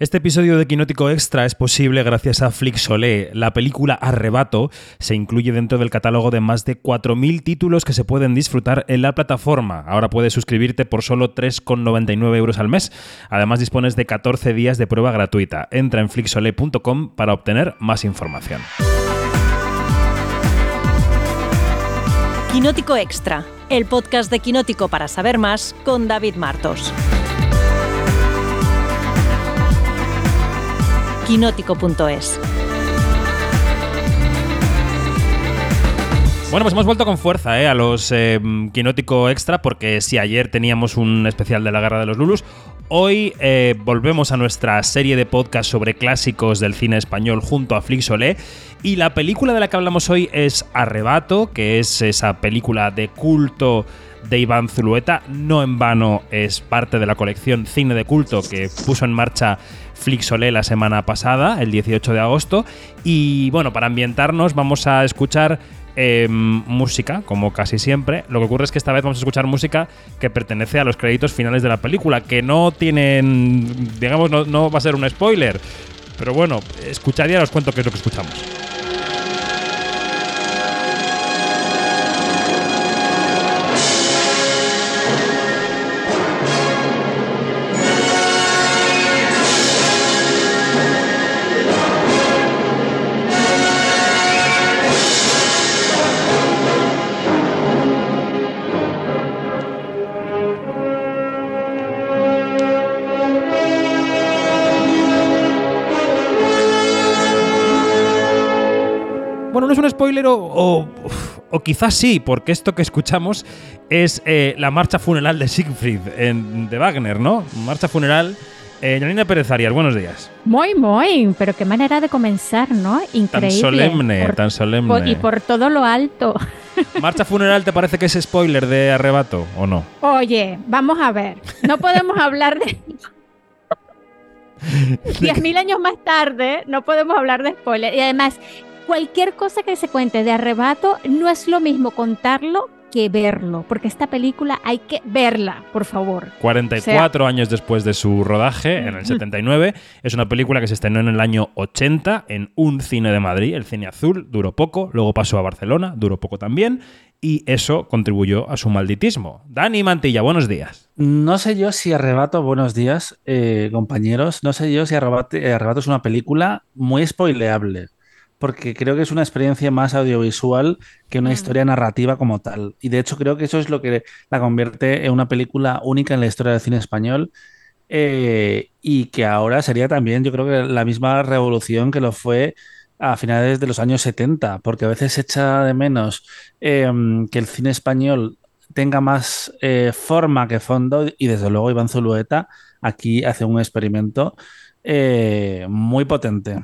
Este episodio de Quinótico Extra es posible gracias a Flixolé. La película Arrebato se incluye dentro del catálogo de más de 4.000 títulos que se pueden disfrutar en la plataforma. Ahora puedes suscribirte por solo 3,99 euros al mes. Además dispones de 14 días de prueba gratuita. Entra en flixolé.com para obtener más información. Quinótico Extra, el podcast de Quinótico para saber más con David Martos. quinótico.es. Bueno, pues hemos vuelto con fuerza ¿eh? a los eh, Quinótico Extra, porque si ayer teníamos un especial de la Guerra de los Lulus, hoy eh, volvemos a nuestra serie de podcast sobre clásicos del cine español junto a Flixolé. Y la película de la que hablamos hoy es Arrebato, que es esa película de culto de Iván Zulueta. No en vano es parte de la colección Cine de Culto que puso en marcha Flixolé la semana pasada, el 18 de agosto. Y bueno, para ambientarnos vamos a escuchar em, música, como casi siempre. Lo que ocurre es que esta vez vamos a escuchar música que pertenece a los créditos finales de la película, que no tienen, digamos, no, no va a ser un spoiler. Pero bueno, escuchad y os cuento qué es lo que escuchamos. No es un spoiler o, o, quizás sí, porque esto que escuchamos es eh, la marcha funeral de Siegfried en, de Wagner, ¿no? Marcha funeral. Eh, Janina Pérez Arias, buenos días. Muy, muy, pero qué manera de comenzar, ¿no? Increíble. Tan solemne, Por- tan solemne. por- y por todo lo alto. ¿Marcha funeral te parece que es spoiler de arrebato o no? Oye, vamos a ver. No podemos hablar de. 10.000 años más tarde, no podemos hablar de spoiler. Y además, cualquier cosa que se cuente de arrebato no es lo mismo contarlo que verlo, porque esta película hay que verla, por favor. 44 años después de su rodaje, en el 79. Es una película que se estrenó en el año 80 en un cine de Madrid, el Cine Azul. Duró poco, luego pasó a Barcelona, duró poco también. Y eso contribuyó a su malditismo. Dani Mantilla, buenos días. No sé yo si Arrebato, buenos días, eh, compañeros. No sé yo si Arrebato, Arrebato es una película muy spoileable, porque creo que es una experiencia más audiovisual que una Mm. historia narrativa como tal. Y de hecho creo que eso es lo que la convierte en una película única en la historia del cine español. eh, y que ahora sería también, yo creo que la misma revolución que lo fue a finales de los años 70, porque a veces se echa de menos em, que el cine español tenga más eh, forma que fondo y desde luego Iván Zulueta aquí hace un experimento eh, muy potente.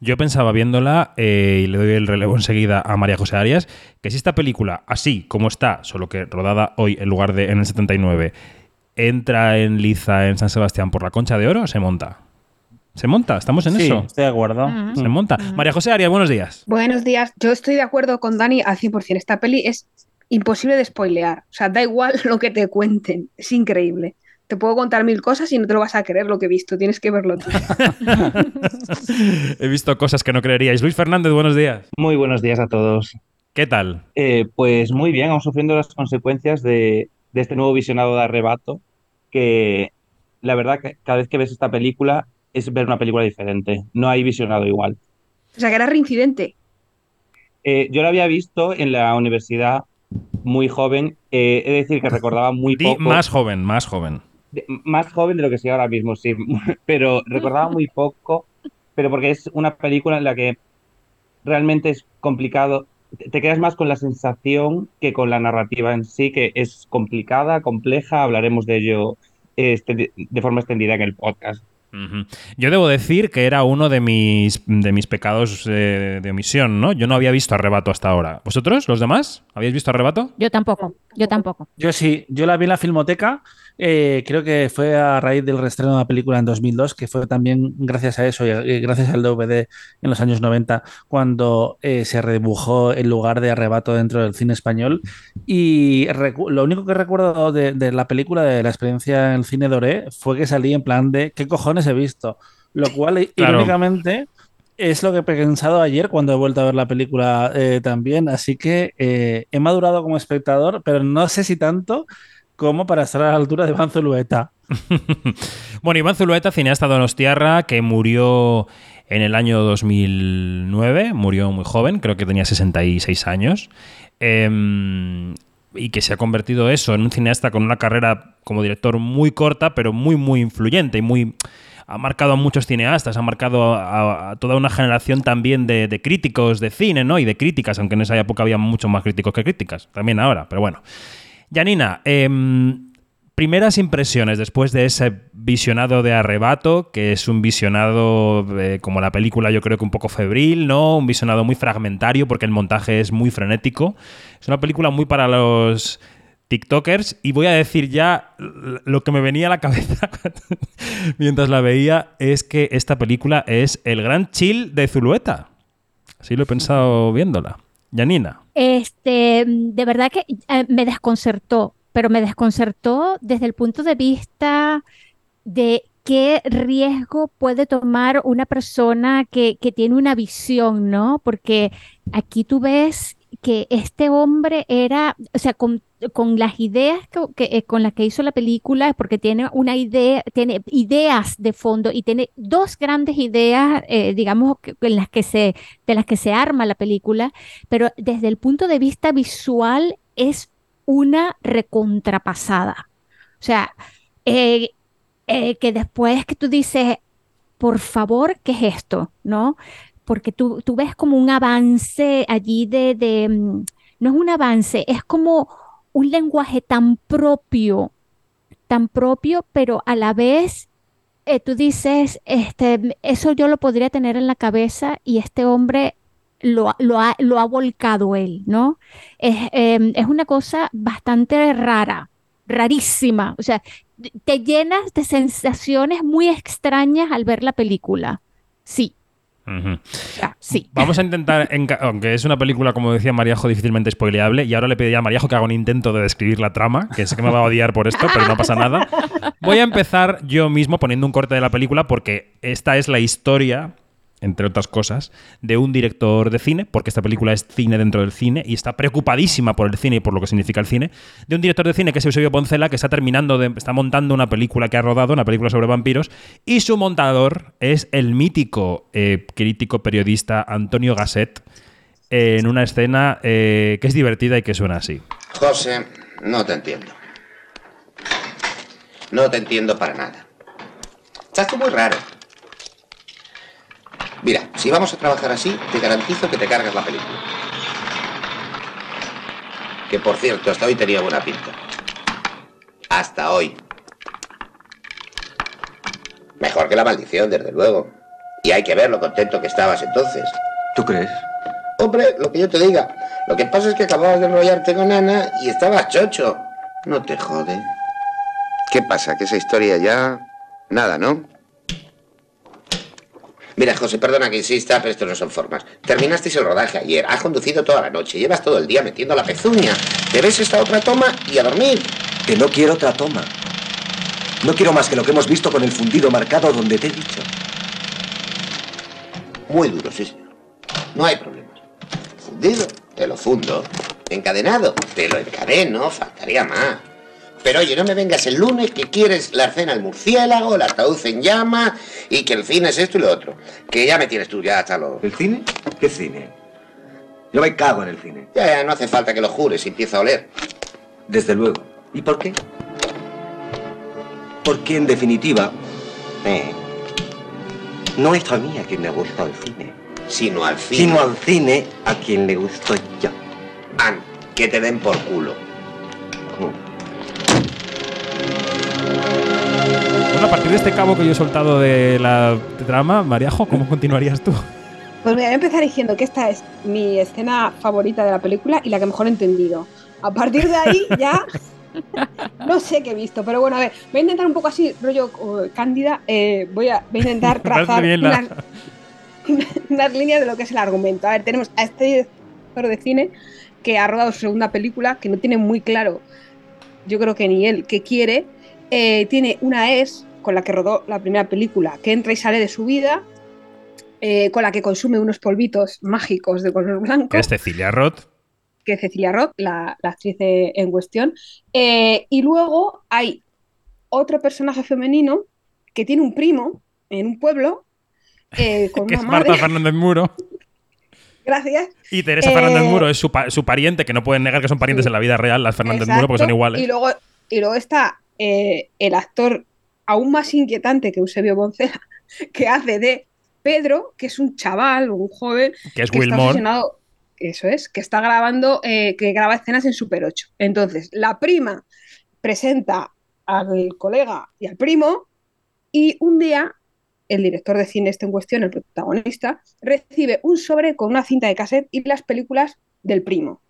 Yo pensaba viéndola, eh, y le doy el relevo enseguida a María José Arias, que si esta película, así como está, solo que rodada hoy en lugar de en el 79, entra en liza en San Sebastián por la Concha de Oro, se monta. Se monta, estamos en Sí, eso. estoy de acuerdo. Mm. Se monta. María José Arias, buenos días. Buenos días. Yo estoy de acuerdo con Dani al 100%. Esta peli es imposible de spoilear. O sea, da igual lo que te cuenten. Es increíble. Te puedo contar mil cosas y no te lo vas a creer lo que he visto. Tienes que verlo tú. He visto cosas que no creeríais. Luis Fernández, buenos días. Muy buenos días a todos. ¿Qué tal? Eh, pues muy bien, vamos sufriendo las consecuencias de, de este nuevo visionado de arrebato, que la verdad que cada vez que ves esta película es ver una película diferente, no hay visionado igual. O sea, que era reincidente. Eh, yo la había visto en la universidad muy joven, eh, he de decir que recordaba muy Di poco, más joven, más joven. Más joven de lo que soy ahora mismo, sí, pero recordaba muy poco, pero porque es una película en la que realmente es complicado, te quedas más con la sensación que con la narrativa en sí, que es complicada, compleja, hablaremos de ello este, de forma extendida en el podcast. Yo debo decir que era uno de mis, de mis pecados eh, de omisión, ¿no? Yo no había visto Arrebato hasta ahora. ¿Vosotros, los demás? ¿Habéis visto Arrebato? Yo tampoco, yo tampoco. Yo sí, yo la vi en la Filmoteca, eh, creo que fue a raíz del reestreno de la película en 2002, que fue también gracias a eso y gracias al DVD en los años 90, cuando eh, se redibujó el lugar de arrebato dentro del cine español. Y lo único que recuerdo de, de la película, de la experiencia en el cine Doré, fue que salí en plan de, ¿qué cojones he visto? Lo cual, Claro. irónicamente, es lo que he pensado ayer cuando he vuelto a ver la película eh, también. Así que eh, he madurado como espectador, pero no sé si tanto como para estar a la altura de Van Zulueta. Bueno, Iván Zulueta, cineasta donostiarra, que murió en el año 2009, murió muy joven, creo que tenía 66 años, em, y que se ha convertido eso en un cineasta con una carrera como director muy corta, pero muy, muy influyente y muy... Ha marcado a muchos cineastas, ha marcado a, toda una generación también de, de críticos de cine, ¿no? Y de críticas, aunque en esa época había mucho más críticos que críticas, también ahora, pero bueno. Janina, em, primeras impresiones después de ese visionado de Arrebato, que es un visionado eh, como la película yo creo que un poco febril, ¿no? Un visionado muy fragmentario porque el montaje es muy frenético. Es una película muy para los TikTokers y voy a decir ya lo que me venía a la cabeza mientras la veía es que esta película es el gran chill de Zulueta. Así lo he pensado viéndola. Janina. Este, de verdad que eh, me desconcertó, pero me desconcertó desde el punto de vista de qué riesgo puede tomar una persona que, que tiene una visión, ¿no? Porque aquí tú ves que este hombre era, o sea, con, con las ideas que, eh, con las que hizo la película, porque tiene una idea, tiene ideas de fondo y tiene dos grandes ideas, eh, digamos, que- en las que se, de las que se arma la película, pero desde el punto de vista visual es una recontrapasada. O sea, eh, que después que tú dices, por favor, ¿qué es esto? ¿No? Porque tú, tú ves como un avance allí de, de, mm, no es un avance, es como un lenguaje tan propio, tan propio, pero a la vez eh, tú dices, este, eso yo lo podría tener en la cabeza y este hombre lo, lo ha, volcado él, ¿no? Es, em, es una cosa bastante rara, rarísima. O sea, te llenas de sensaciones muy extrañas al ver la película. Sí, Ah, sí. Vamos a intentar, aunque es una película, como decía Mariajo, difícilmente spoileable, y ahora le pediría a Mariajo que haga un intento de describir la trama, que sé que me va a odiar por esto, pero no pasa nada. Voy a empezar yo mismo poniendo un corte de la película porque esta es la historia, entre otras cosas, de un director de cine, porque esta película es cine dentro del cine y está preocupadísima por el cine y por lo que significa el cine, de un director de cine que es Eusebio Poncela, que está terminando está montando una película que ha rodado, una película sobre vampiros, y su montador es el mítico eh, crítico periodista Antonio Gasset, en una escena eh, que es divertida y que suena así. José, no te entiendo. No te entiendo para nada. Estás muy raro. Si vamos a trabajar así, te garantizo que te cargas la película. Que por cierto, hasta hoy tenía buena pinta. Hasta hoy. Mejor que la maldición, desde luego. Y hay que ver lo contento que estabas entonces. ¿Tú crees? Hombre, lo que yo te diga. Lo que pasa es que acababas de enrollarte con Ana y estabas chocho. No te jode. ¿Qué pasa? ¿Que esa historia ya... Nada, ¿no? Mira, José, perdona que insista, pero esto no son formas. Terminasteis el rodaje ayer, has conducido toda la noche, llevas todo el día metiendo la pezuña. Te ves esta otra toma y a dormir. Que no quiero otra toma. No quiero más que lo que hemos visto con el fundido marcado donde te he dicho. Muy duro, sí, señor. No hay problema. Fundido, te lo fundo. Encadenado, te lo encadeno, faltaría más. Pero oye, no me vengas el lunes que quieres la cena al murciélago, el ataúd en llama y que el cine es esto y lo otro. Que ya me tienes tú ya hasta lo... ¿El cine? ¿Qué cine? Yo me cago en el cine. Ya, ya, no hace falta que lo jures, empieza a oler. Desde luego. ¿Y por qué? Porque en definitiva, Eh, no es a mí a quien le gusta el cine, sino al cine. sino al cine a quien le gusto yo. An, que te den por culo. A partir de este cabo que yo he soltado de la trama, Mariajo, ¿cómo continuarías tú? Pues mira, voy a empezar diciendo que esta es mi escena favorita de la película y la que mejor he entendido. A partir de ahí ya no sé qué he visto, pero bueno, a ver, voy a intentar un poco así, rollo uh, cándida, eh, voy, a, voy a intentar trazar unas, unas líneas de lo que es el argumento. A ver, tenemos a este director de cine que ha rodado su segunda película, que no tiene muy claro, yo creo que ni él, qué quiere. Eh, tiene una ex con la que rodó la primera película, que entra y sale de su vida, eh, con la que consume unos polvitos mágicos de color blanco. Que es Cecilia Roth. Que es Cecilia Roth, la, la actriz en cuestión. Eh, y luego hay otro personaje femenino que tiene un primo en un pueblo eh, con que una es Marta madre. Fernández Muro. Gracias. Y Teresa Fernández Muro es su, su pariente, que no pueden negar que son parientes Sí. en la vida real, las Fernández Muro, porque son iguales. Y luego, y luego está el actor aún más inquietante que Eusebio Boncela, que hace de Pedro, que es un chaval, un joven, que es que Will está eso es, que está grabando, eh, que graba escenas en Super 8. Entonces, la prima presenta al colega y al primo, y un día el director de cine este en cuestión, el protagonista, recibe un sobre con una cinta de cassette y las películas del primo.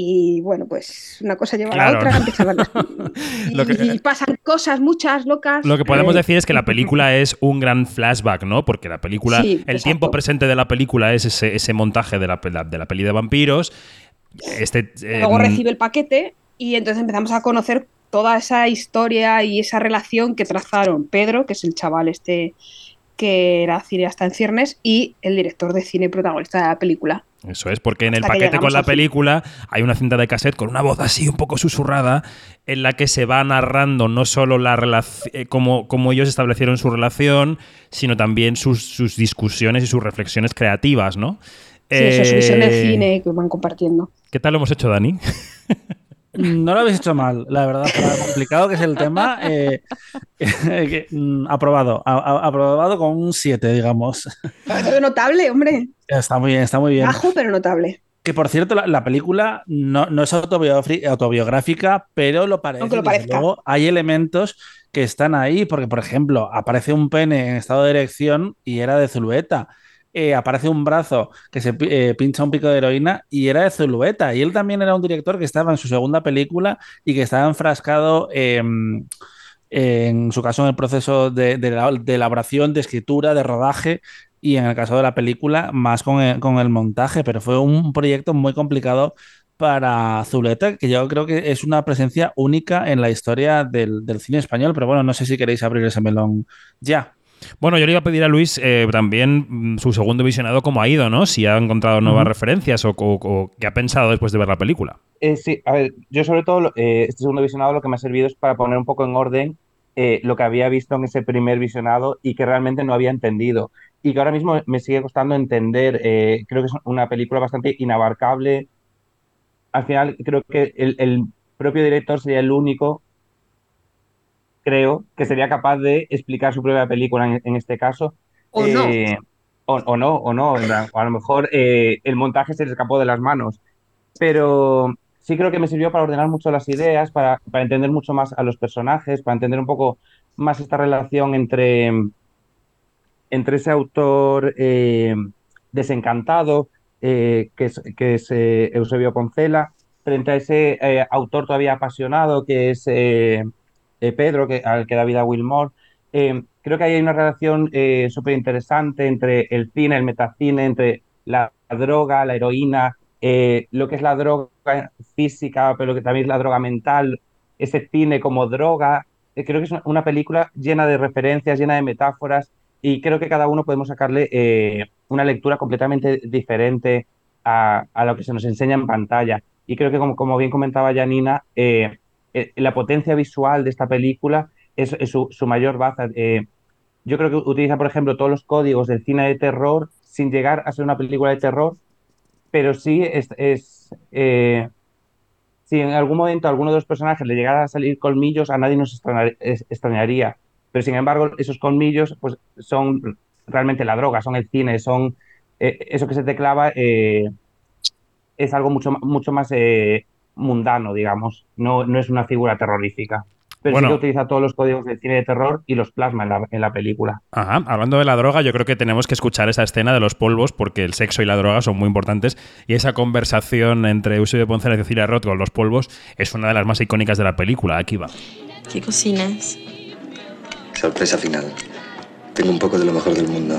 Y bueno, pues una cosa lleva a la otra, las- y, que- y pasan cosas muchas locas. Lo que podemos eh, decir es que la película es un gran flashback, ¿no? Porque la película, Sí, el exacto. tiempo presente de la película es ese, ese montaje de la, de la peli de vampiros. Este, Luego em, recibe el paquete y entonces empezamos a conocer toda esa historia y esa relación que trazaron Pedro, que es el chaval este que era cineasta en ciernes, y el director de cine protagonista de la película. Eso es, porque en el Hasta paquete con la película hay una cinta de cassette con una voz así un poco susurrada en la que se va narrando no solo la relación, cómo, cómo ellos establecieron su relación, sino también sus, sus discusiones y sus reflexiones creativas, ¿no? Sí, eso es su visión del Eh, cine que van compartiendo. ¿Qué tal lo hemos hecho, Dani? No lo habéis hecho mal, la verdad, para lo complicado que es el tema. eh, que, mm, aprobado, a- a- aprobado con un 7, digamos. Es notable, hombre. Está muy bien, está muy bien. Bajo, pero notable. Que por cierto, la, la película no, no es autobiográfica, pero lo parece. Aunque lo parezca. luego, hay elementos que están ahí, porque, por ejemplo, aparece un pene en estado de erección y era de Zulueta. Eh, aparece un brazo que se eh, pincha un pico de heroína y era de Zulueta. Y él también era un director que estaba en su segunda película y que estaba enfrascado em, en su caso en el proceso de, de la- de elaboración, de escritura, de rodaje y en el caso de la película más con el, montaje, pero fue un proyecto muy complicado para Zuleta, que yo creo que es una presencia única en la historia del cine español, pero bueno, no sé si queréis abrir ese melón ya. Bueno, yo le iba a pedir a Luis eh, también mm, su segundo visionado cómo ha ido, ¿no? Si ha encontrado nuevas referencias o, o- o qué ha pensado después de ver la película. Eh, sí, a ver, yo sobre todo eh, este segundo visionado lo que me ha servido es para poner un poco en orden lo que había visto en ese primer visionado y que realmente no había entendido. Y que ahora mismo me sigue costando entender. creo que es una película bastante inabarcable. Al final creo que el, el propio director sería el único, creo, que sería capaz de explicar su propia película en, en este caso. O no. Eh, o, o no, o no. o a lo mejor eh, el montaje se le escapó de las manos. Pero sí creo que me sirvió para ordenar mucho las ideas, para, para entender mucho más a los personajes, para entender un poco más esta relación entre, entre ese autor eh, desencantado, eh, que es, que es eh, Eusebio Poncela, frente a ese autor todavía apasionado, que es eh, Pedro, que, al que da vida Will Moore. Eh, creo que ahí hay una relación eh, súper interesante entre el cine, el metacine, entre la droga, la heroína, eh, lo que es la droga física, pero que también es la droga mental, ese cine como droga. Eh, creo que es una- película llena de referencias, llena de metáforas, y creo que cada uno podemos sacarle una lectura completamente diferente a, lo que se nos enseña en pantalla. Y creo que, como, como bien comentaba Janina, eh, eh, la potencia visual de esta película es, es su, su mayor baza. Eh, yo creo que utiliza, por ejemplo, todos los códigos del cine de terror sin llegar a ser una película de terror, pero sí es, es eh, si en algún momento a alguno de los personajes le llegara a salir colmillos, a nadie nos extrañaría. Pero sin embargo, esos colmillos pues, son realmente la droga, son el cine, son eh, eso que se te clava eh, es algo mucho, mucho más eh, mundano, digamos. No, no es una figura terrorífica. Pero Bueno. sí que utiliza todos los códigos del cine de terror y los plasma en la, en la película. Ajá, hablando de la droga, yo creo que tenemos que escuchar esa escena de los polvos porque el sexo y la droga son muy importantes y esa conversación entre Eusebio Poncela y Cecilia Roth con los polvos es una de las más icónicas de la película. Aquí va. ¿Qué cocinas? Sorpresa final. Tengo un poco de lo mejor del mundo.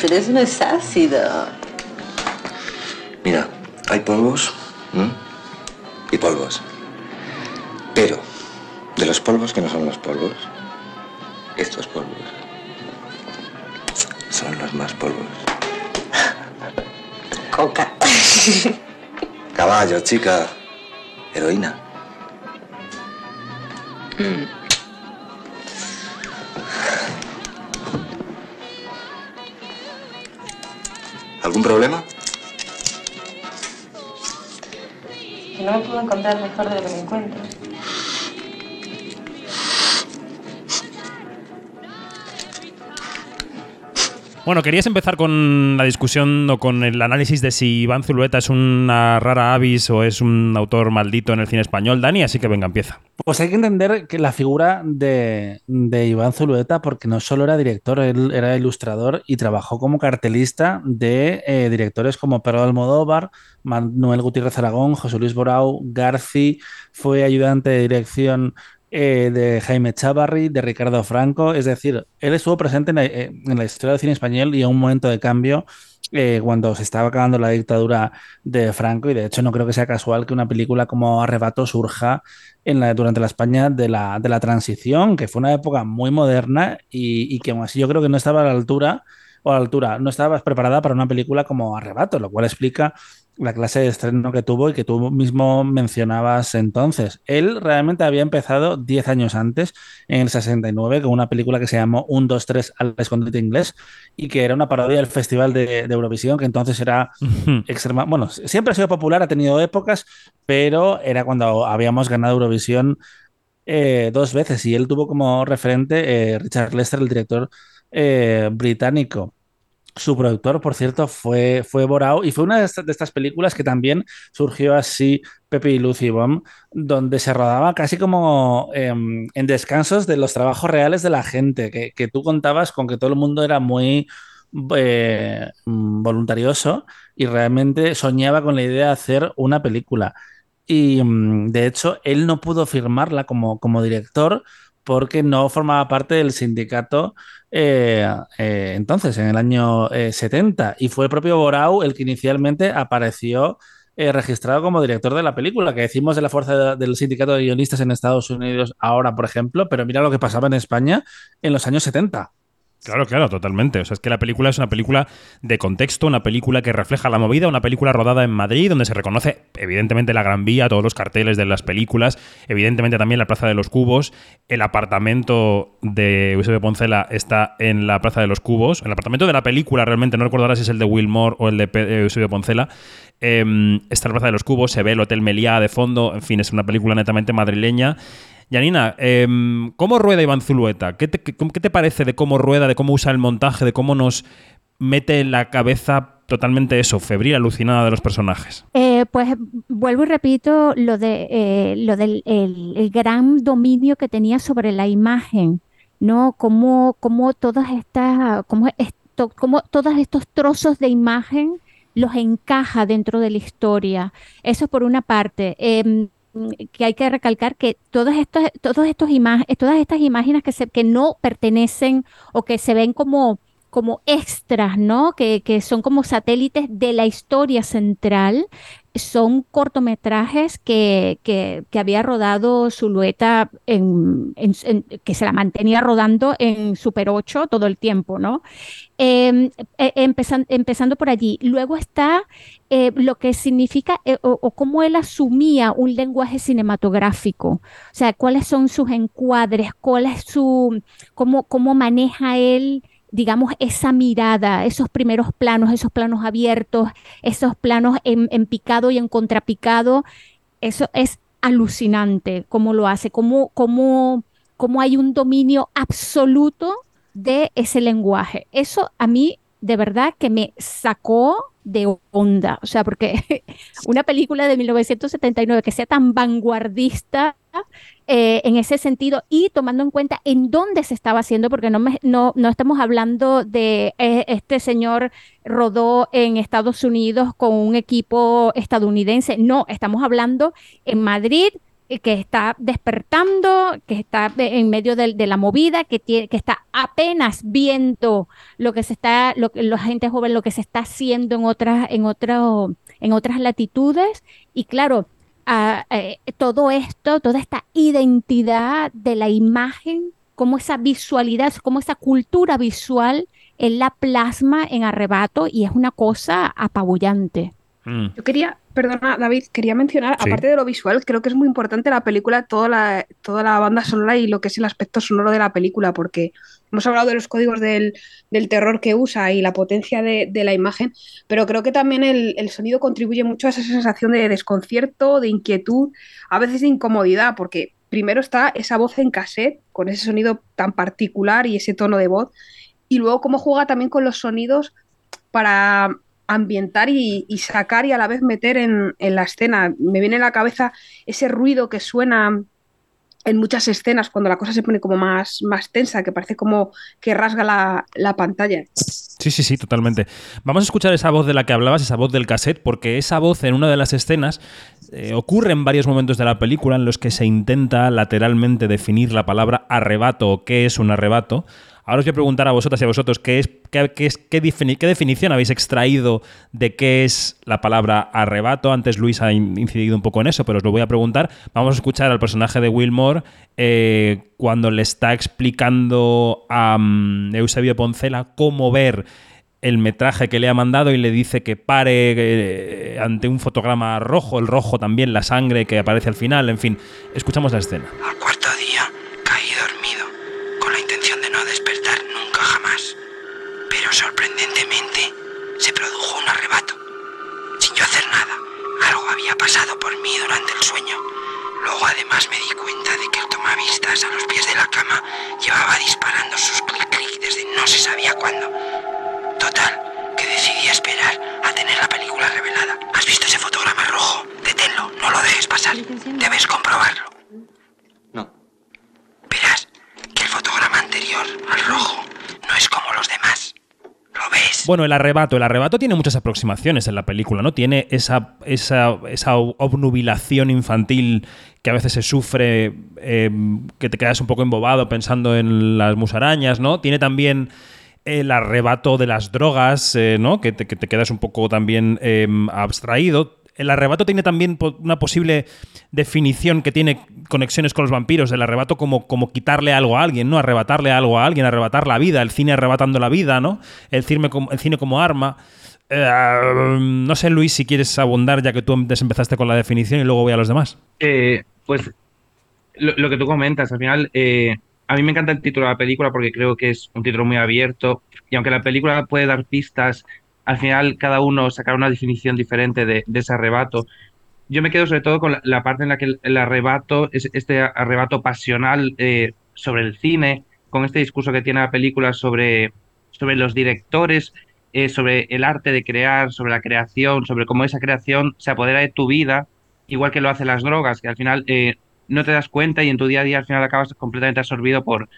Pero eso no es ácido. Mira, hay polvos, ¿m? y polvos. Pero, de los polvos que no son los polvos, estos polvos son los más polvos. Coca. Caballo, chica. Heroína. ¿Algún problema? Que no me puedo encontrar mejor de lo que me encuentro. Bueno, querías empezar con la discusión o con el análisis de si Iván Zulueta es una rara avis o es un autor maldito en el cine español, Dani, así que venga, empieza. Pues hay que entender que la figura de, Iván Zulueta, porque no solo era director, él era ilustrador y trabajó como cartelista de eh, directores como Pedro Almodóvar, Manuel Gutiérrez Aragón, José Luis Borau, Garci, fue ayudante de dirección eh, de Jaime Chavarri, de Ricardo Franco, es decir, él estuvo presente en la, eh, la historia del cine español y en un momento de cambio eh, cuando se estaba acabando la dictadura de Franco. Y de hecho no creo que sea casual que una película como Arrebato surja durante la España de la, de la transición, que fue una época muy moderna y, que aún así yo creo que no estaba a la altura o a la altura, no estaba preparada para una película como Arrebato, lo cual explica la clase de estreno que tuvo y que tú mismo mencionabas entonces. Él realmente había empezado 10 años antes, en el 69, con una película que se llamó 1, 2, 3 al escondite inglés y que era una parodia del Festival de, de Eurovisión, que entonces era extrema. Bueno, siempre ha sido popular, ha tenido épocas, pero era cuando habíamos ganado Eurovisión eh, dos veces y él tuvo como referente eh, Richard Lester, el director eh, británico. Su productor, por cierto, fue, fue Borao y fue una de estas, películas que también surgió así, Pepe y Lucy Bomb, donde se rodaba casi como eh, en descansos de los trabajos reales de la gente, que, que, tú contabas con que todo el mundo era muy eh, voluntarioso y realmente soñaba con la idea de hacer una película. Y mm, de hecho, él no pudo firmarla como, como director porque no formaba parte del sindicato eh, eh, entonces, en el año eh, 70. Y fue el propio Borau el que inicialmente apareció eh, registrado como director de la película, que decimos de la fuerza de, del sindicato de guionistas en Estados Unidos ahora, por ejemplo, pero mira lo que pasaba en España en los años 70. Claro, claro, totalmente. O sea, es que la película es una película de contexto, una película que refleja la movida, una película rodada en Madrid, donde se reconoce evidentemente la Gran Vía, todos los carteles de las películas, evidentemente también la Plaza de los Cubos, el apartamento de Eusebio Poncela está en la Plaza de los Cubos, el apartamento de la película realmente, no recuerdo ahora si es el de Wilmore o el de Eusebio Poncela, eh, está en la Plaza de los Cubos, se ve el Hotel Meliá de fondo, en fin, es una película netamente madrileña. Yanina, eh, ¿cómo rueda Iván Zulueta? ¿Qué te, ¿Qué te, parece de cómo rueda, de cómo usa el montaje, de cómo nos mete en la cabeza totalmente eso, febril, alucinada de los personajes? Eh, pues vuelvo y repito lo, de, eh, lo del el, el gran dominio que tenía sobre la imagen, ¿no? Cómo, cómo todas estas, cómo todos estos trozos de imagen los encaja dentro de la historia. Eso por una parte. Eh, que hay que recalcar que todas estas, todos estos todas estas imágenes que, se, que no pertenecen o que se ven como, como extras, ¿no? Que, que son como satélites de la historia central, son cortometrajes que, que, que, había rodado Zulueta, en, que se la mantenía rodando en Super 8 todo el tiempo, ¿no? Eh, empezan, empezando por allí. Luego está eh, lo que significa eh, o, o, cómo él asumía un lenguaje cinematográfico, o sea, cuáles son sus encuadres, cuál es su, cómo, cómo maneja él digamos, esa mirada, esos primeros planos, esos planos abiertos, esos planos en, picado y en contrapicado, eso es alucinante cómo lo hace, cómo, cómo, cómo hay un dominio absoluto de ese lenguaje. Eso a mí de verdad que me sacó de onda, o sea, porque una película de 1979 que sea tan vanguardista eh, en ese sentido y tomando en cuenta en dónde se estaba haciendo, porque no, no, no estamos hablando de eh, este señor rodó en Estados Unidos con un equipo estadounidense, no, estamos hablando en Madrid, que está despertando, que está en medio de, la movida, que, tiene, que está apenas viendo lo que se está, lo, la gente joven, lo que se está haciendo en otras, en otro, en otras latitudes. Y claro, ah, eh, todo esto, toda esta identidad de la imagen, como esa visualidad, como esa cultura visual, él la plasma en arrebato y es una cosa apabullante. Mm. Yo quería, perdona, David, quería mencionar, Sí. aparte de lo visual, creo que es muy importante la película, toda la, toda la banda sonora y lo que es el aspecto sonoro de la película, porque hemos hablado de los códigos del, del terror que usa y la potencia de, de la imagen, pero creo que también el, el sonido contribuye mucho a esa sensación de desconcierto, de inquietud, a veces de incomodidad, porque primero está esa voz en cassette, con ese sonido tan particular y ese tono de voz, y luego cómo juega también con los sonidos para ambientar y, sacar y a la vez meter en, la escena. Me viene a la cabeza ese ruido que suena en muchas escenas cuando la cosa se pone como más, más tensa, que parece como que rasga la, la pantalla. Sí, sí, sí, totalmente. Vamos a escuchar esa voz de la que hablabas, esa voz del cassette, porque esa voz en una de las escenas eh, ocurre en varios momentos de la película en los que se intenta lateralmente definir la palabra arrebato o qué es un arrebato. Ahora os voy a preguntar a vosotras y a vosotros qué, es, qué, qué qué, defini- qué definición habéis extraído de qué es la palabra arrebato. Antes Luis ha in- incidido un poco en eso, pero os lo voy a preguntar. Vamos a escuchar al personaje de Wilmore eh, cuando le está explicando a mm, Eusebio Poncela cómo ver el metraje que le ha mandado y le dice que pare eh, ante un fotograma rojo, el rojo también, la sangre que aparece al final, en fin, escuchamos la escena. Al cuarto día caí dormido, con la intención de no despertar nunca jamás. Pero sorprendentemente se produjo un arrebato. Sin yo hacer nada, algo había pasado por mí durante el sueño. Luego además me di cuenta de que el tomavistas a los pies de la cama llevaba disparando sus clic-clic desde no se sabía cuándo. Total, que decidí esperar a tener la película revelada. ¿Has visto ese fotograma rojo? Deténlo, no lo dejes pasar. Debes comprobarlo. No. Verás que el fotograma anterior al rojo no es como los demás. ¿Lo ves? Bueno, el arrebato. El arrebato tiene muchas aproximaciones en la película, ¿no? Tiene esa, esa, esa obnubilación infantil que a veces se sufre, eh, que te quedas un poco embobado pensando en las musarañas, ¿no? Tiene también el arrebato de las drogas, eh, ¿no? Que te, que te, quedas un poco también eh, abstraído. El arrebato tiene también una posible definición que tiene conexiones con los vampiros. El arrebato como, como quitarle algo a alguien, ¿no? Arrebatarle algo a alguien, arrebatar la vida, el cine arrebatando la vida, ¿no? El cine como, el cine como arma. Eh, no sé, Luis, si quieres abundar, ya que tú empezaste con la definición y luego voy a los demás. Eh, pues lo, que tú comentas, al final, eh, a mí me encanta el título de la película porque creo que es un título muy abierto y aunque la película puede dar pistas, al final cada uno sacará una definición diferente de, ese arrebato. Yo me quedo sobre todo con la, la parte en la que el, arrebato es este arrebato pasional eh, sobre el cine, con este discurso que tiene la película sobre, sobre los directores, eh, sobre el arte de crear, sobre la creación, sobre cómo esa creación se apodera de tu vida, igual que lo hacen las drogas, que al final eh, no te das cuenta y en tu día a día al final acabas completamente absorbido por,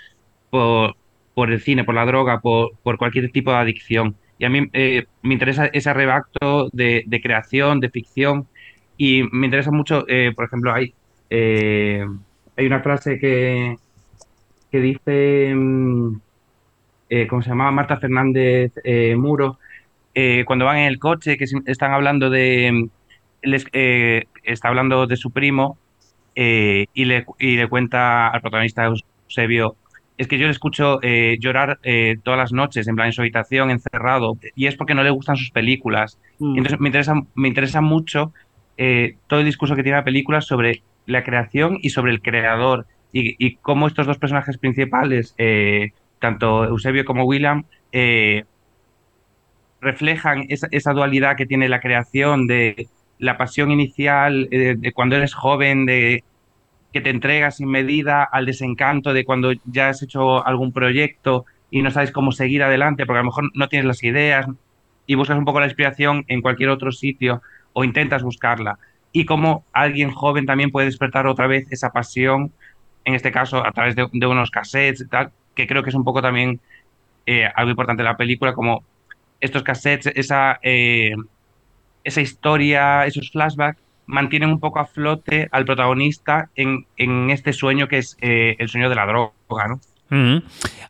por, el cine, por la droga, por cualquier tipo de adicción. Y a mí eh, me interesa ese arrebato de, creación, de ficción, y me interesa mucho, eh, por ejemplo, hay, eh, hay una frase que, que dice, eh, ¿cómo se llamaba? Marta Fernández Muro, cuando van en el coche, que están hablando de, les, está hablando de su primo, y, le, y le cuenta al protagonista Eusebio, es que yo le escucho eh, llorar eh, todas las noches, en plan en su habitación, encerrado, y es porque no le gustan sus películas. Mm. Entonces me interesa, me interesa mucho eh, todo el discurso que tiene la película sobre la creación y sobre el creador, y, y cómo estos dos personajes principales, tanto Eusebio como William, reflejan esa, esa, dualidad que tiene la creación de la pasión inicial de cuando eres joven, de que te entregas sin medida al desencanto de cuando ya has hecho algún proyecto y no sabes cómo seguir adelante porque a lo mejor no tienes las ideas y buscas un poco la inspiración en cualquier otro sitio o intentas buscarla. Y cómo alguien joven también puede despertar otra vez esa pasión en este caso a través de, unos cassettes tal que creo que es un poco también eh, algo importante de la película como estos cassettes esa eh, esa historia esos flashbacks mantienen un poco a flote al protagonista en, en este sueño que es eh, el sueño de la droga, ¿no? Mm.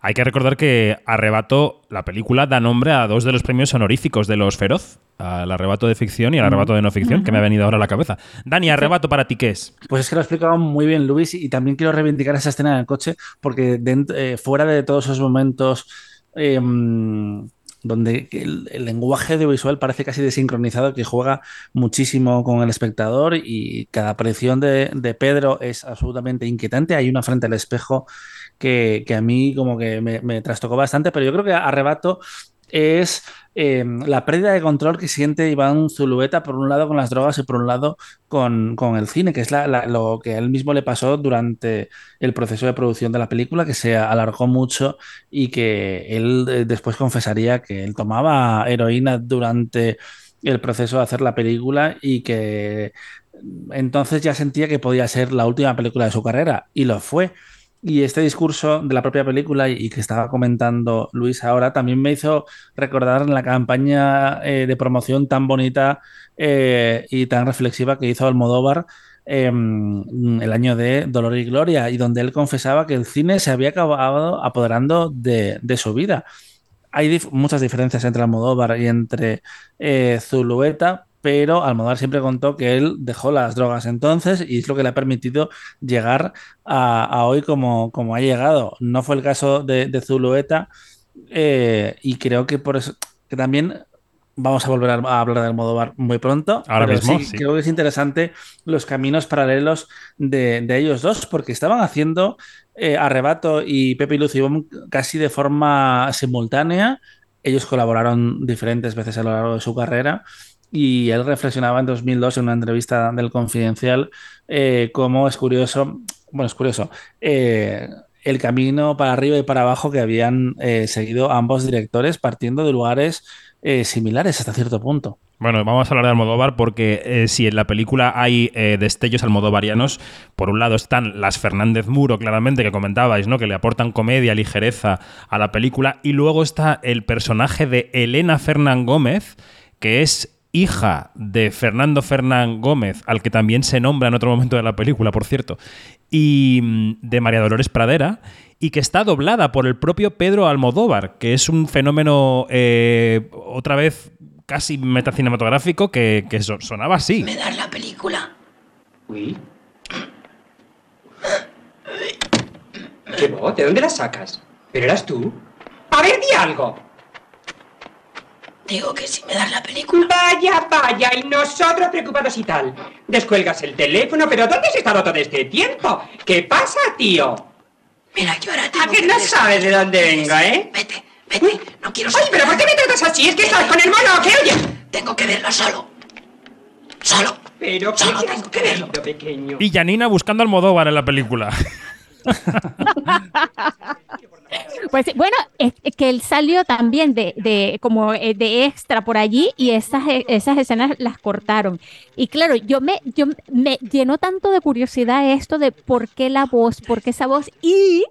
Hay que recordar que Arrebato, la película, da nombre a dos de los premios honoríficos de los Feroz, al Arrebato de ficción y al Arrebato de no ficción, que me ha venido ahora a la cabeza. Dani, Arrebato para ti, ¿qué es? Pues es que lo ha explicado muy bien Luis y también quiero reivindicar esa escena en el coche porque eh, fuera de todos esos momentos em, donde el, lenguaje audiovisual parece casi desincronizado, que juega muchísimo con el espectador y cada aparición de, de Pedro es absolutamente inquietante. Hay una frente al espejo que, que a mí como que me, me trastocó bastante, pero yo creo que Arrebato es eh, la pérdida de control que siente Iván Zulueta, por un lado con las drogas y por un lado con, con el cine, que es la- lo que él mismo le pasó durante el proceso de producción de la película, que se alargó mucho y que él eh, después confesaría que él tomaba heroína durante el proceso de hacer la película y que entonces ya sentía que podía ser la última película de su carrera y lo fue. Y este discurso de la propia película y, que estaba comentando Luis ahora también me hizo recordar la campaña eh, de promoción tan bonita eh, y tan reflexiva que hizo Almodóvar eh, el año de Dolor y Gloria y donde él confesaba que el cine se había acabado apoderando de, su vida. Hay muchas diferencias entre Almodóvar y entre eh, Zulueta, pero Almodóvar siempre contó que él dejó las drogas entonces y es lo que le ha permitido llegar a, a hoy como, como ha llegado. No fue el caso de, de Zulueta eh, y creo que por eso que también vamos a volver a, hablar de Almodóvar muy pronto. Ahora pero mismo, sí, sí. creo que es interesante los caminos paralelos de, de ellos dos porque estaban haciendo eh, Arrebato y Pepe y Lucibón casi de forma simultánea. Ellos colaboraron diferentes veces a lo largo de su carrera y él reflexionaba en 2002 en una entrevista del Confidencial eh, cómo es curioso, bueno, es curioso, eh, el camino para arriba y para abajo que habían eh, seguido ambos directores partiendo de lugares similares hasta cierto punto. Bueno, vamos a hablar de Almodóvar porque si en la película hay destellos almodovarianos, por un lado están las Fernández Muro, claramente, que comentabais, ¿no? Que le aportan comedia, ligereza a la película. Y luego está el personaje de Elena Fernán Gómez, que es hija de Fernando Fernán Gómez, al que también se nombra en otro momento de la película, por cierto, y mm, de María Dolores Pradera, y que está doblada por el propio Pedro Almodóvar, que es un fenómeno eh, otra vez casi metacinematográfico que, que so- sonaba así. ¿Me das la película? Uy. ¿Qué voz? ¿De dónde la sacas? ¿Pero eras tú? A ver, di algo. Digo que si me das la película. Vaya, vaya, y nosotros preocupados y tal. Descuelgas el teléfono, pero ¿dónde has estado todo este tiempo? ¿Qué pasa, tío? Mira, yo ahora ¿A tengo que que no sabes de dónde vengo, eh? Vete, vete, no quiero Ay, pero ¿por qué me tratas así? ¿Es que estás con el mono o qué? Oye. Tengo que verlo solo. Solo. Pero ¿qué Solo tengo que verlo. pequeño? Y Janina buscando a Almodóvar en la película. Pues bueno, que él salió también de, de como eh, de extra por allí y esas, e- esas escenas las cortaron. Y claro, yo me, yo me llenó tanto de curiosidad esto de por qué la voz, por qué esa voz. Y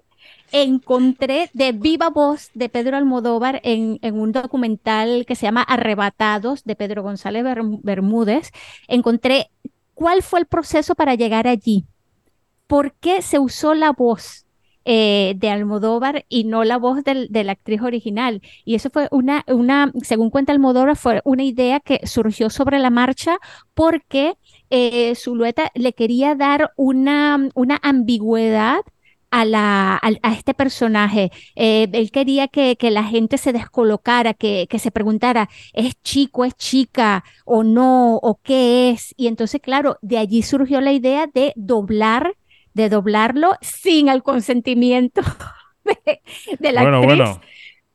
encontré de viva voz de Pedro Almodóvar en, en un documental que se llama Arrebatados de Pedro González Berm- Bermúdez. Encontré cuál fue el proceso para llegar allí. ¿Por qué se usó la voz? eh, de Almodóvar y no la voz de la actriz original. Y eso fue una, una, según cuenta Almodóvar, fue una idea que surgió sobre la marcha porque eh, Zulueta le quería dar una, una ambigüedad a, la, a este personaje. Eh, él quería que, que la gente se descolocara, que, que se preguntara, ¿es chico, es chica o no, o qué es? Y entonces, claro, de allí surgió la idea de doblar de doblarlo sin el consentimiento de, de la bueno, actriz. bueno.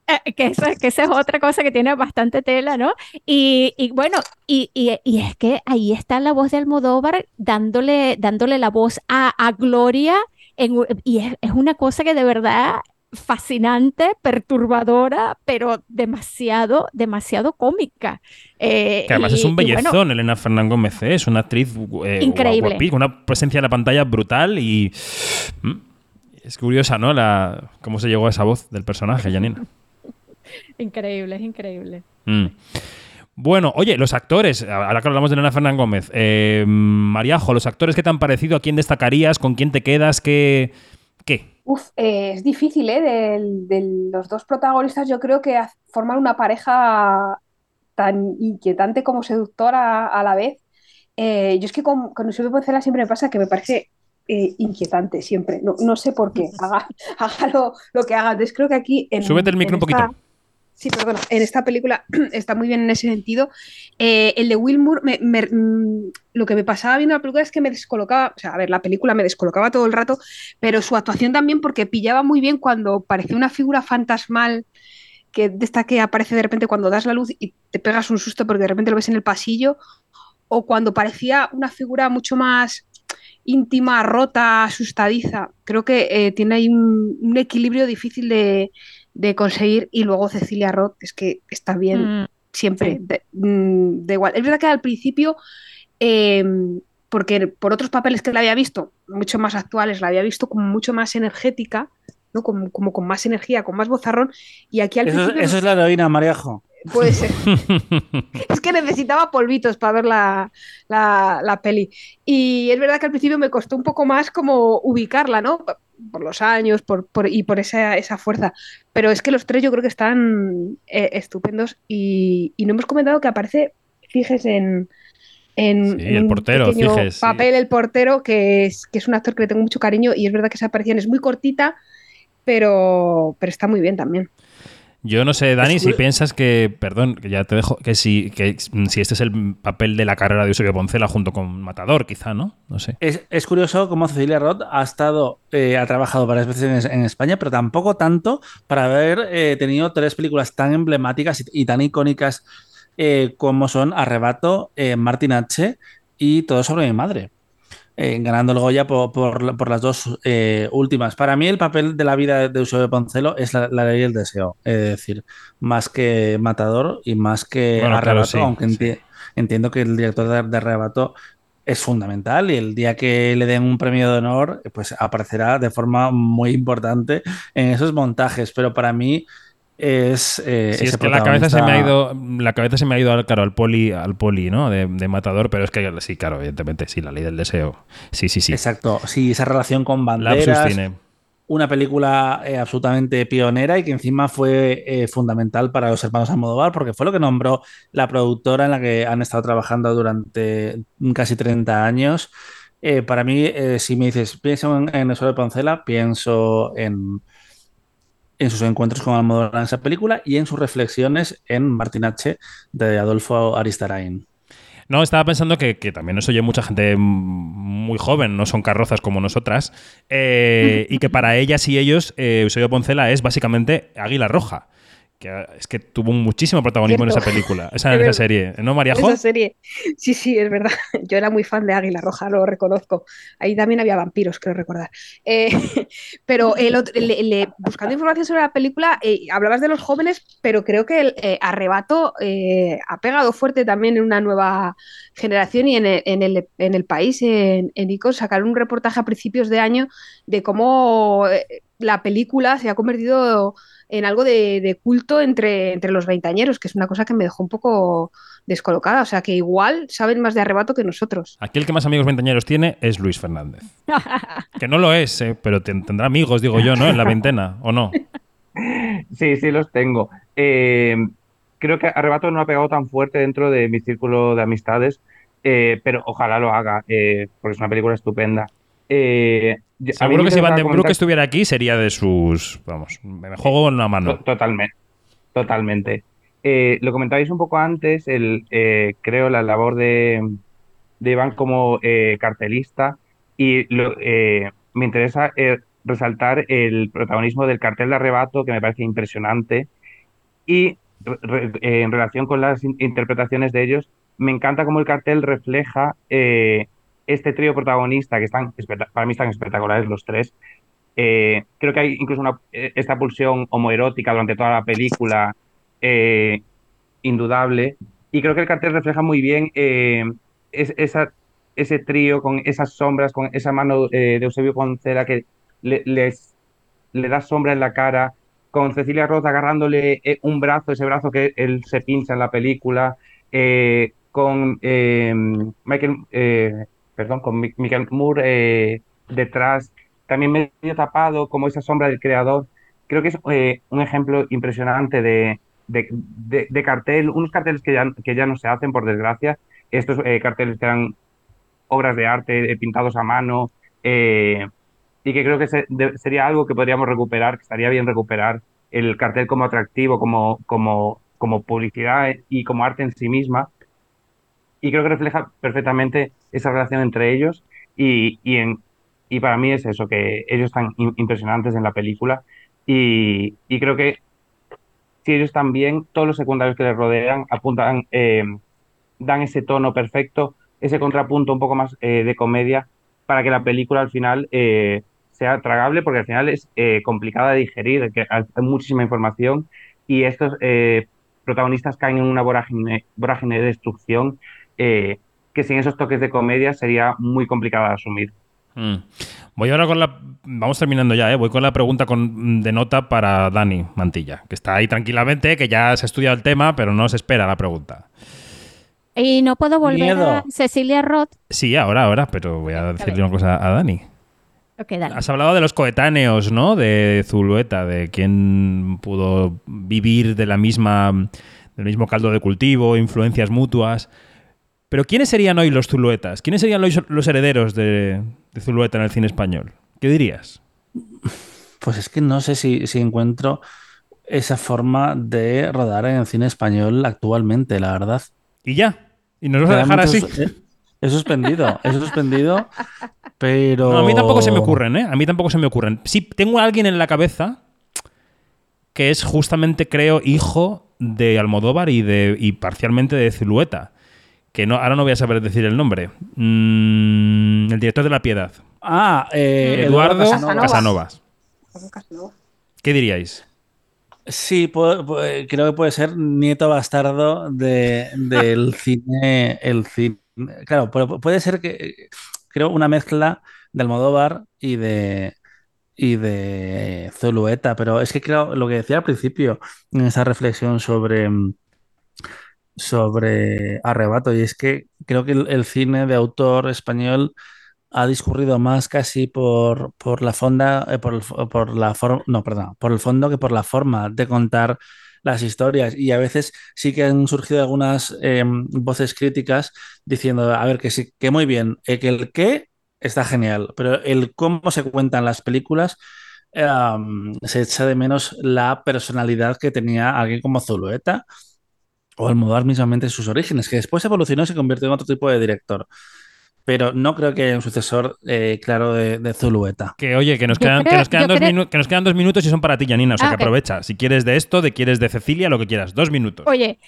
Eh, que, eso, que esa es otra cosa que tiene bastante tela, ¿no? Y, y bueno, y, y- y es que ahí está la voz de Almodóvar dándole, dándole la voz a, a Gloria, en y es, es una cosa que de verdad fascinante, perturbadora, pero demasiado, demasiado cómica. Eh, Que además y- es un bueno, bellezón, Elena Fernán Gómez, ¿eh? es una actriz eh, Increíble. con una presencia en la pantalla brutal y mm, es curiosa, ¿no? La, cómo se llegó a esa voz del personaje, Janina. increíble, es increíble. Mm. Bueno, oye, los actores, ahora que hablamos de Elena Fernán Gómez, eh, Mariajo, los actores, ¿qué te han parecido? ¿A quién destacarías? ¿Con quién te quedas? ¿Qué? ¿Qué? Uf, eh, es difícil, ¿eh? De, de los dos protagonistas, yo creo que formar una pareja tan inquietante como seductora a la vez. Eh, yo es que con, con Eusebio Poncela siempre me pasa que me parece eh, inquietante, siempre. No, no sé por qué, haga, haga lo, lo que haga. Entonces creo que aquí en, Súbete el micro un esta- poquito. Sí, perdona. En esta película está muy bien en ese sentido. Eh, el de Wilmour, me- mm, lo que me pasaba viendo la película es que me descolocaba. O sea, a ver, la película me descolocaba todo el rato, pero su actuación también, porque pillaba muy bien cuando parecía una figura fantasmal, que esta que aparece de repente cuando das la luz y te pegas un susto porque de repente lo ves en el pasillo, o cuando parecía una figura mucho más íntima, rota, asustadiza. Creo que eh, tiene ahí un equilibrio difícil de, de conseguir y luego Cecilia Roth es que está bien Mm, siempre, sí. de, mm, da igual. Es verdad que al principio, eh, porque por otros papeles que la había visto, mucho más actuales, la había visto como mucho más energética, ¿no? Como, como con más energía, con más bozarrón, y aquí al Eso, es- principio eso es la heroína, Mariajo. puede ser. Es que necesitaba polvitos para ver la, la- la peli. Y es verdad que al principio me costó un poco más como ubicarla, ¿no? Por los años por, por- y por esa, esa fuerza. Pero es que los tres yo creo que están eh, estupendos. Y, y no hemos comentado que aparece Fijes en, en, Sí, el un portero, sí. papel, el portero, que es, que es un actor que le tengo mucho cariño. Y es verdad que esa aparición es muy cortita, pero, pero está muy bien también. Yo no sé, Dani, Es si piensas que, perdón, que ya te dejo, que si, que si este es el papel de la carrera de Eusebio Poncela junto con Matador, quizá, ¿no? No sé. Es, es curioso cómo Cecilia Roth ha estado, eh, ha trabajado varias veces en, en España, pero tampoco tanto para haber eh, tenido tres películas tan emblemáticas y, y tan icónicas eh, como son Arrebato, eh, Martin H. y Todo sobre mi madre. Eh, ganando el Goya por, por- por las dos eh, últimas. Para mí el papel de la vida de Eusebio Poncelo es la, la ley del deseo, es decir, más que Matador y más que Bueno, claro, Arrebato, sí, aunque enti- entiendo que el director de, de Arrebato es fundamental y el día que le den un premio de honor, pues aparecerá de forma muy importante en esos montajes, pero para mí es... eh, Sí, ese es que la cabeza se me ha ido, la cabeza se me ha ido al, claro, al poli, al poli, ¿no? De, de Matador, pero es que sí, claro, evidentemente, sí, la ley del deseo. Sí, sí, sí. Exacto, sí, esa relación con banderas, cine. una película eh, absolutamente pionera y que encima fue eh, fundamental para los hermanos Almodóvar porque fue lo que nombró la productora en la que han estado trabajando durante casi 30 años. Para mí, si me dices, pienso en, en Eso de Poncela, pienso en, en sus encuentros con Almodóvar en esa película y en sus reflexiones en Martin H. de Adolfo Aristarain. No, estaba pensando que, que también nos oye mucha gente muy joven, no son carrozas como nosotras, eh, y que para ellas y ellos eh, Eusebio Poncela es básicamente Águila Roja. Que es que tuvo muchísimo protagonismo en esa película, esa, Es en esa serie. ¿No, Mariajo? Esa serie. Sí, sí, es verdad. Yo era muy fan de Águila Roja, lo reconozco. Ahí también había vampiros, creo recordar. Eh, pero el otro- le- le- buscando información sobre la película, eh, hablabas de los jóvenes, pero creo que el eh, Arrebato ha pegado fuerte también en una nueva generación y en el, en el, en el país, en, en sacaron un reportaje a principios de año de cómo la película se ha convertido en algo de, de culto entre, entre los veintañeros, que es una cosa que me dejó un poco descolocada. O sea, que igual saben más de arrebato que nosotros. Aquí el que más amigos veinteañeros tiene es Luis Fernández. Que no lo es, eh, pero ten- tendrá amigos, digo yo, ¿no? En la veintena, ¿o no? Sí, sí, los tengo. Eh, creo que Arrebato no ha pegado tan fuerte dentro de mi círculo de amistades, eh, pero ojalá lo haga, eh, porque es una película estupenda. Eh, Seguro que si Van den Broek estuviera aquí sería de sus. Vamos, me juego en una mano. To- Totalmente, totalmente. Eh, lo comentabais un poco antes, el, eh, creo, la labor de, de Iván como eh, cartelista y lo- me interesa resaltar el protagonismo del cartel de arrebato que me parece impresionante y re- en relación con las in- interpretaciones de ellos, me encanta cómo el cartel refleja eh, este trío protagonista que están, para mí están espectaculares los tres. Eh, creo que hay incluso una, eh, esta pulsión homoerótica durante toda la película, eh, indudable. Y creo que el cartel refleja muy bien eh, es- esa, ese trío con esas sombras, con esa mano eh, de Eusebio Poncela que le, les, le da sombra en la cara, con Cecilia Roth agarrándole eh, un brazo, ese brazo que él se pincha en la película, con Michael, perdón, con Mi- Michael Moore eh, detrás también medio tapado, como esa sombra del creador. Creo que es eh, un ejemplo impresionante de, de, de- de cartel, unos carteles que ya, que ya no se hacen, por desgracia. Estos eh, carteles que eran obras de arte eh, pintados a mano eh, y que creo que se- sería algo que podríamos recuperar, que estaría bien recuperar el cartel como atractivo, como, como, como publicidad y como arte en sí misma. Y creo que refleja perfectamente esa relación entre ellos y, y, en, y para mí es eso, que ellos están im- impresionantes en la película y, y creo que si ellos están bien, todos los secundarios que les rodean apuntan, eh, dan ese tono perfecto, ese contrapunto un poco más eh, de comedia para que la película al final eh, sea tragable, porque al final es eh, complicada de digerir, que hay muchísima información y estos eh, protagonistas caen en una vorágine, vorágine de destrucción eh, que sin esos toques de comedia sería muy complicada de asumir. Mm. Voy ahora con la. Vamos terminando ya, ¿eh? Voy con la pregunta con, de nota para Dani Mantilla, que está ahí tranquilamente, que ya se ha estudiado el tema, pero no se espera la pregunta. Y no puedo volver Miedo. a Cecilia Roth. Sí, ahora, ahora, pero voy a decirle una cosa a Dani. Dale. Has hablado de los coetáneos, ¿no? De Zulueta, de quién pudo vivir de la misma, del mismo caldo de cultivo, influencias mutuas. Pero ¿quiénes serían hoy los Zuluetas? ¿Quiénes serían los, los herederos de, de Zulueta en el cine español? ¿Qué dirías? Pues es que no sé si, si encuentro esa forma de rodar en el cine español actualmente, la verdad. Y ya. Y nos vas a dejar así. Realmente es- He suspendido, he suspendido, pero... No, a mí tampoco se me ocurren, ¿eh? A mí tampoco se me ocurren. Sí, tengo a alguien en la cabeza que es justamente, creo, hijo de Almodóvar y, de, y parcialmente de Zulueta. Que no, ahora no voy a saber decir el nombre. Mm, el director de La Piedad. Ah, eh, Eduardo Casanova. Casanovas. Casanova. ¿Qué diríais? Sí, creo que puede ser nieto bastardo de, del cine, el cine. Claro, puede ser que creo una mezcla de Almodóvar y de y de Zulueta, pero es que creo lo que decía al principio en esa reflexión sobre mm, sobre Arrebato y es que creo que el, el cine de autor español ha discurrido más casi por, por la fonda, eh, por el, por la forma, no, perdón, por el fondo que por la forma de contar las historias. Y a veces sí que han surgido algunas eh, voces críticas diciendo, a ver, que sí, que muy bien, eh, que el qué está genial, pero el cómo se cuentan las películas, um, se echa de menos la personalidad que tenía alguien como Zulueta o Almodóvar mismamente en sus orígenes, que después evolucionó y se convirtió en otro tipo de director. Pero no creo que haya un sucesor eh, claro de, de Zulueta. Que oye, que nos quedan, que nos quedan dos creo- que nos quedan dos minutos y son para ti, Janina. O sea Ah, que ok. aprovecha. Si quieres de esto, de quieres de Cecilia, lo que quieras. Dos minutos. Oye,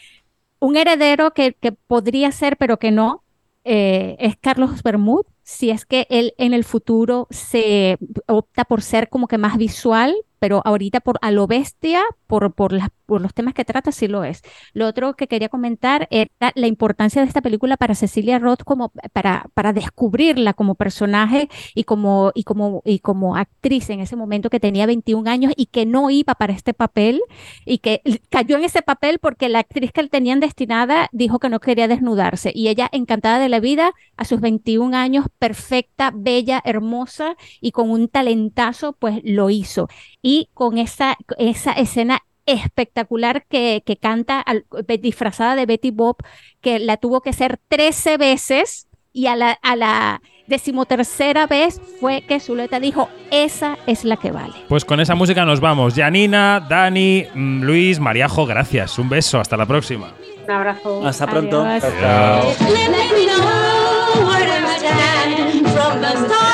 un heredero que, que podría ser, pero que no, eh, es Carlos Bermud, si es que él en el futuro se opta por ser como que más visual, pero ahorita por a lo bestia, por, por, las- por los temas que trata, sí lo es. Lo otro que quería comentar era la importancia de esta película para Cecilia Roth como para, para descubrirla como personaje y como, y como, y como actriz en ese momento que tenía 21 años y que no iba para este papel y que cayó en ese papel porque la actriz que tenían destinada dijo que no quería desnudarse y ella encantada de la vida a sus 21 años perfecta, bella, hermosa y con un talentazo pues lo hizo y con esa, esa escena espectacular que, que canta al- disfrazada de Betty Bob que la tuvo que hacer 13 veces y a la, a la decimotercera vez fue que Zuleta dijo esa es la que vale. Pues con esa música nos vamos. Janina, Dani, mm, Luis, Mariajo, gracias. Un beso. Hasta la próxima. Un abrazo. Hasta pronto. Adiós. Chao. Let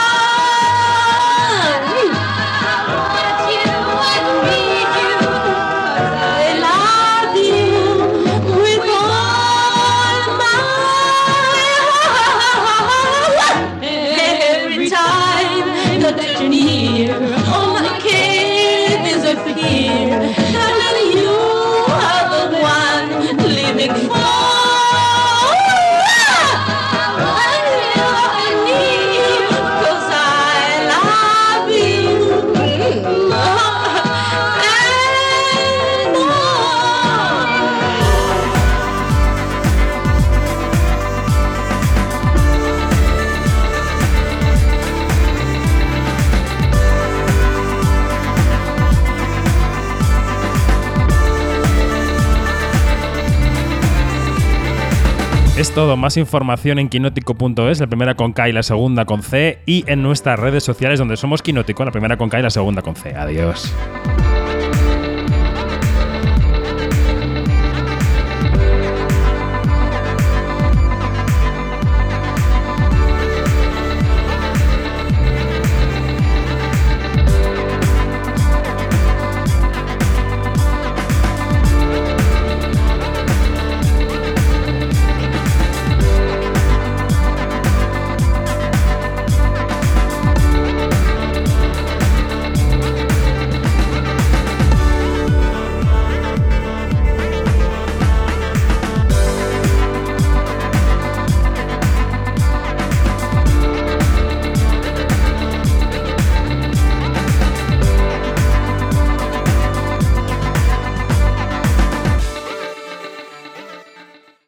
Todo, más información en quinótico.es, la primera con K y la segunda con C, y en nuestras redes sociales donde somos Quinótico, la primera con K y la segunda con C. Adiós.